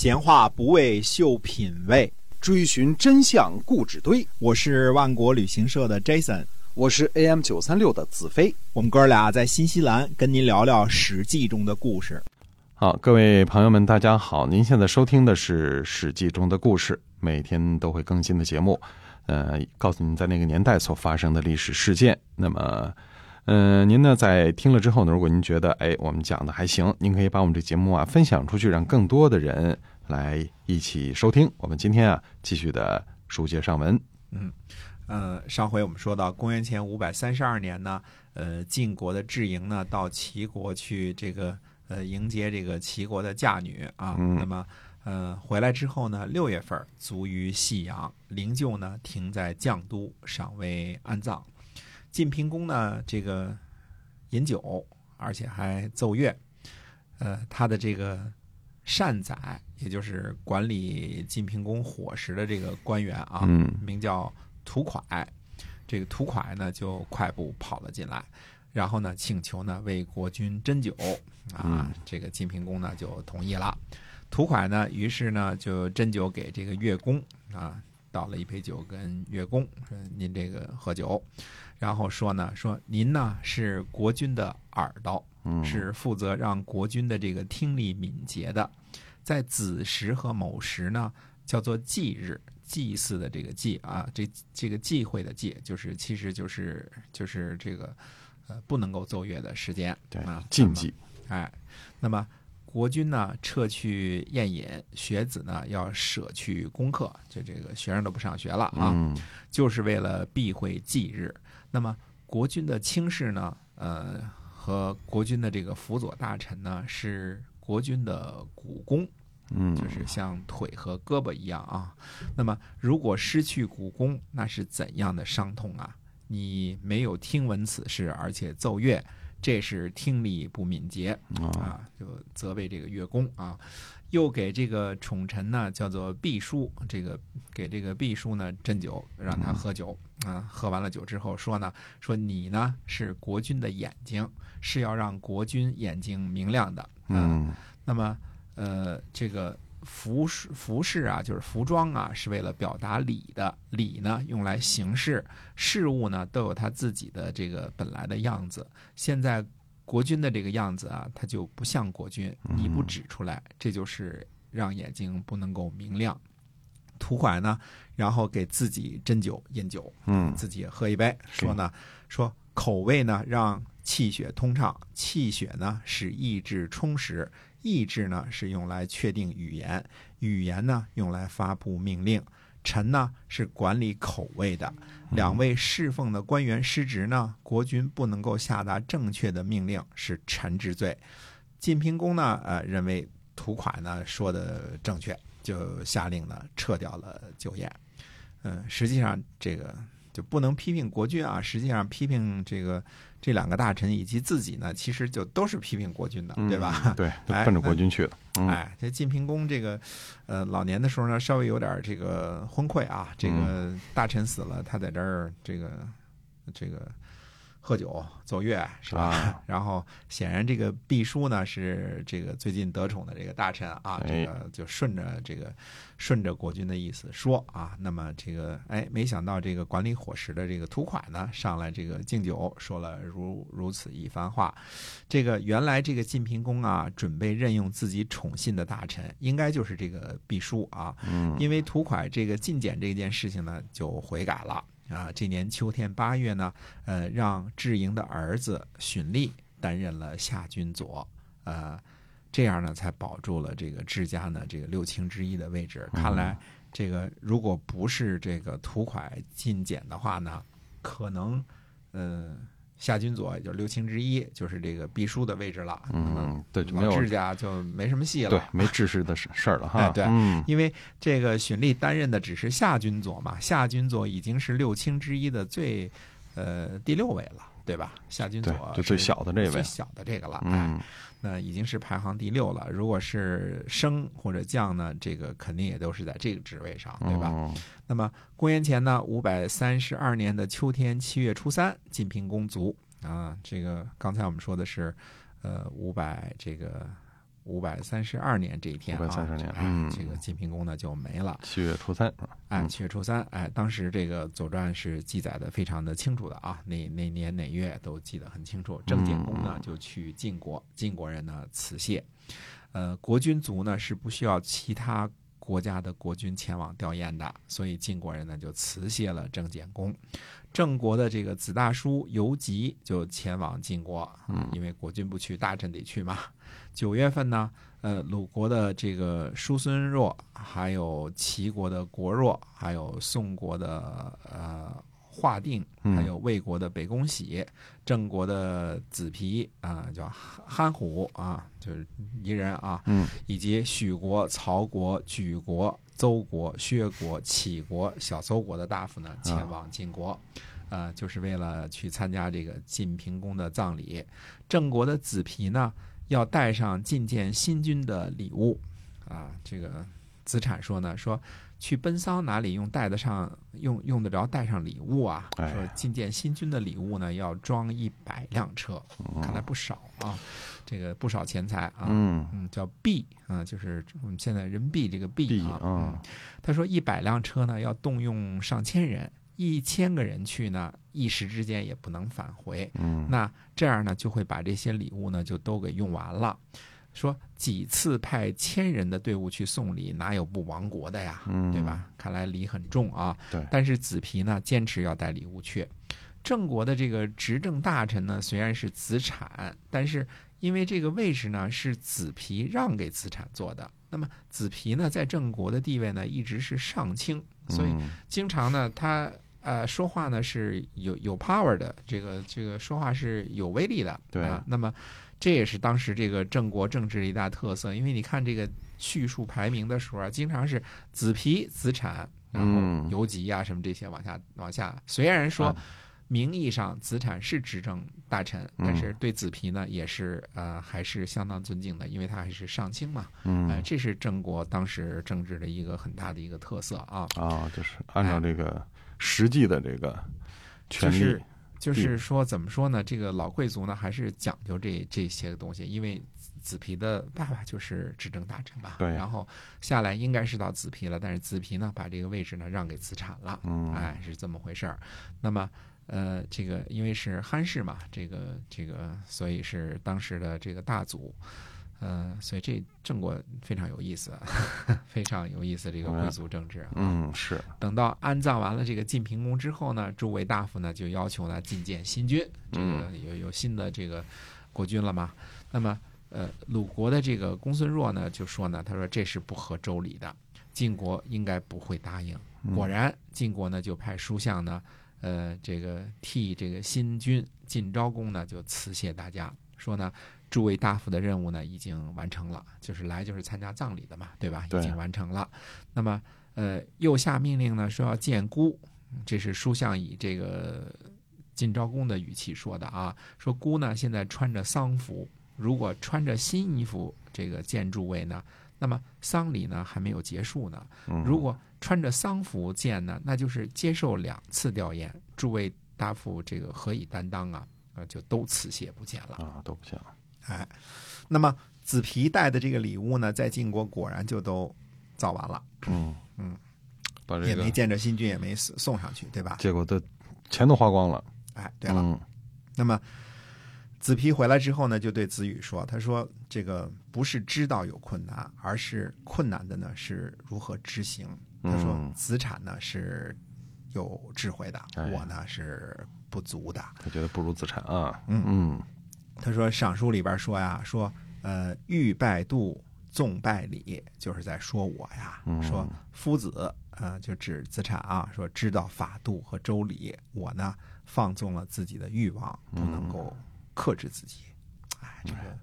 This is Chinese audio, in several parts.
闲话不为秀品味，追寻真相故纸堆。我是万国旅行社的 Jason，我是 AM 九三六的子飞。我们哥俩在新西兰跟您聊聊《史记》中的故事。好，各位朋友们，大家好！您现在收听的是《史记》中的故事，每天都会更新的节目。呃，告诉您在那个年代所发生的历史事件。那么，嗯，您呢在听了之后呢，如果您觉得哎我们讲的还行，您可以把我们这节目啊分享出去，让更多的人来一起收听。我们今天啊继续的书接上文。嗯，呃，上回我们说到公元前五百三十二年呢，呃，晋国的智营呢到齐国去这个。呃，迎接这个齐国的嫁女啊，那么，呃，回来之后呢，六月份卒于细阳，灵柩呢停在绛都，尚未安葬。晋平公呢，这个饮酒，而且还奏乐。呃，他的这个善宰，也就是管理晋平公伙食的这个官员啊，名叫屠蒯。这个屠蒯呢，就快步跑了进来。然后呢，请求呢为国君斟酒啊，这个晋平公呢就同意了。屠蒯呢，于是呢就斟酒给这个乐公啊，倒了一杯酒跟乐公说：“您这个喝酒。”然后说呢，说您呢是国君的耳朵，是负责让国君的这个听力敏捷的。在子时和卯时呢，叫做忌日，祭祀的这个祭啊，这这个忌讳的忌，就是其实就是就是这个。呃，不能够奏乐的时间，对啊，禁忌。哎，那么国君呢撤去宴饮，学子呢要舍去功课，就这个学生都不上学了啊，就是为了避讳忌日。那么国君的卿士呢，呃，和国君的这个辅佐大臣呢，是国君的骨肱，嗯，就是像腿和胳膊一样啊。那么如果失去骨肱，那是怎样的伤痛啊？你没有听闻此事，而且奏乐，这是听力不敏捷啊！就责备这个乐工啊，又给这个宠臣呢叫做毕叔，这个给这个毕叔呢斟酒，让他喝酒啊。喝完了酒之后说呢，说你呢是国君的眼睛，是要让国君眼睛明亮的。嗯，那么呃这个。服饰服饰啊，就是服装啊，是为了表达礼的。礼呢，用来行事。事物呢，都有它自己的这个本来的样子。现在国君的这个样子啊，它就不像国君。你不指出来，这就是让眼睛不能够明亮。涂怀呢，然后给自己斟酒饮酒，嗯，自己也喝一杯，说呢，说口味呢，让气血通畅。气血呢，使意志充实。意志呢是用来确定语言，语言呢用来发布命令，臣呢是管理口味的。两位侍奉的官员失职呢，国君不能够下达正确的命令，是臣之罪。晋平公呢，呃，认为屠蒯呢说的正确，就下令呢撤掉了酒宴。嗯，实际上这个就不能批评国君啊，实际上批评这个。这两个大臣以及自己呢，其实就都是批评国君的，对吧？对，都奔着国君去了。哎，这晋平公这个，呃，老年的时候呢，稍微有点这个昏聩啊。这个大臣死了，他在这儿这个这个喝酒奏乐是吧？然后显然这个毕叔呢是这个最近得宠的这个大臣啊，这个就顺着这个。顺着国君的意思说啊，那么这个哎，没想到这个管理伙食的这个屠蒯呢，上来这个敬酒，说了如如此一番话。这个原来这个晋平公啊，准备任用自己宠信的大臣，应该就是这个毕叔啊。嗯。因为屠蒯这个进谏这件事情呢，就悔改了啊。这年秋天八月呢，呃，让智营的儿子荀立担任了夏军佐，呃。这样呢，才保住了这个智家呢这个六卿之一的位置。看来，这个如果不是这个土蒯进谏的话呢，可能，呃，夏君佐也就是六卿之一，就是这个毕书的位置了。嗯，对，没有志家就没什么戏了。对，没志士的事事儿了哈。对，因为这个荀立担任的只是夏君佐嘛，夏君佐已经是六卿之一的最，呃，第六位了，对吧？夏军佐就最小的这位，最小的这个了。嗯。那已经是排行第六了。如果是升或者降呢，这个肯定也都是在这个职位上，对吧？那么公元前呢五百三十二年的秋天七月初三，晋平公卒啊。这个刚才我们说的是，呃，五百这个五百三十二年这一天啊，532年哎嗯这个晋平公呢就没了。七月初三，哎，嗯七月初三，哎，当时这个《左传》是记载的非常的清楚的啊，哪哪年哪月都记得很清楚。郑简公呢就去晋国，晋国人呢辞谢，呃，国君族呢是不需要其他国家的国君前往吊唁的，所以晋国人呢就辞谢了郑简公。郑国的这个子大叔游吉就前往晋国，嗯因为国君不去，大臣得去嘛。九月份呢，呃，鲁国的这个叔孙若，还有齐国的国若，还有宋国的呃华定，嗯还有魏国的北宫喜，郑国的子皮啊、叫憨虎啊，就是一人啊，嗯以及许国、曹国、莒国、邹国、薛国、杞国、小邹国的大夫呢，前往晋国。呃，就是为了去参加这个晋平公的葬礼。郑国的子皮呢，要带上觐见新君的礼物啊。这个子产说呢，说去奔丧哪里用带得上用用得着带上礼物啊？哎说觐见新君的礼物呢，要装一百辆车，看来不少啊，这个不少钱财啊。嗯嗯，叫币啊，就是我们现在人民币这个币。啊嗯，他说一百辆车呢，要动用上千人，一千个人去呢，一时之间也不能返回。嗯那这样呢，就会把这些礼物呢就都给用完了。说几次派千人的队伍去送礼，哪有不亡国的呀？嗯对吧？看来礼很重啊。对但是子皮呢，坚持要带礼物去。郑国的这个执政大臣呢，虽然是子产，但是因为这个位置呢是子皮让给子产做的，那么子皮呢在郑国的地位呢一直是上卿，所以嗯经常呢他呃说话呢是有有 power 的，这个这个说话是有威力的，对啊，那么这也是当时这个郑国政治的一大特色，因为你看这个叙述排名的时候啊，经常是子皮、子产，然后嗯游吉啊什么这些往下往下，虽然说啊。名义上子产是执政大臣，但嗯是对子皮呢也是呃还是相当尊敬的，因为他还是上卿嘛。呃，嗯这是郑国当时政治的一个很大的一个特色啊。啊，就是按照这个实际的这个权力就是就是说，怎么说呢？这个老贵族呢，还是讲究这这些个东西，因为子子皮的爸爸就是执政大臣吧。对然后下来应该是到子皮了，但是子皮呢，把这个位置呢让给子产了。嗯哎，是这么回事儿。那么，呃，这个因为是憨氏嘛，这个这个，所以是当时的这个大族。呃，所以这郑国非常有意思，非常有意思这个贵族政治啊。嗯是等到安葬完了这个晋平公之后呢，诸位大夫呢就要求呢觐见新君，这个有有新的这个国君了嘛。那么呃，鲁国的这个公孙弱呢就说呢，他说这是不合周礼的，晋国应该不会答应。果然，晋国呢就派书相呢，呃，这个替这个新君晋昭公呢就辞谢大家，说呢。诸位大夫的任务呢已经完成了，就是来就是参加葬礼的嘛，对吧？已经完成了。那么呃，又下命令呢，说要见姑，这是书相以这个晋昭公的语气说的啊，说姑呢现在穿着丧服，如果穿着新衣服这个见诸位呢，那么丧礼呢还没有结束呢。嗯如果穿着丧服见呢，那就是接受两次吊唁，诸位大夫这个何以担当啊？呃，就都辞谢不见了。啊都不行，哎，那么子皮带的这个礼物呢，在晋国果然就都造完了。嗯嗯，把这个也没见着新君，也没送送上去，对吧？结果都钱都花光了，哎，对了，嗯那么子皮回来之后呢，就对子羽说：“他说这个不是知道有困难，而是困难的呢是如何执行。他说嗯子产呢是有智慧的，哎我呢是不足的。他觉得不如子产啊，嗯嗯他说尚书里边说呀，说呃欲拜度，纵拜礼，就是在说我呀，嗯说夫子呃就指子产啊，说知道法度和周礼，我呢放纵了自己的欲望，不能够克制自己。哎，这个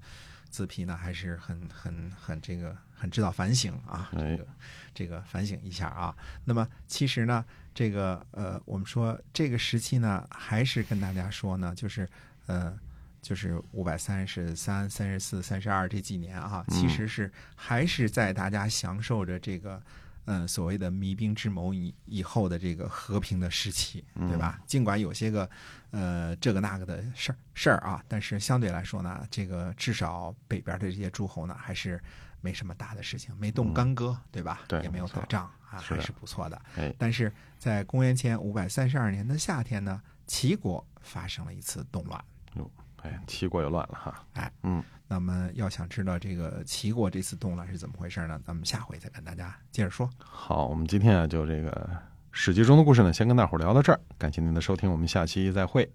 子皮呢还是很很很这个很知道反省啊，这哎个这个反省一下啊。那么其实呢，这个呃，我们说这个时期呢，还是跟大家说呢，就是呃。就是五百三十三、三十四、三十二这几年啊，其实是还是在大家享受着这个嗯，所谓的弭兵之谋以以后的这个和平的时期，对吧？尽管有些个呃这个那个的事儿事儿啊，但是相对来说呢，这个至少北边的这些诸侯呢，还是没什么大的事情，没动干戈，对吧？对也没有打仗啊，还是不错的。哎，但是在公元前五百三十二年的夏天呢，齐国发生了一次动乱。哎，齐国又乱了哈。哎，嗯，那么要想知道这个齐国这次动乱是怎么回事呢？咱们下回再跟大家接着说。好，我们今天啊就这个《史记》中的故事呢，先跟大伙聊到这儿。感谢您的收听，我们下期再会。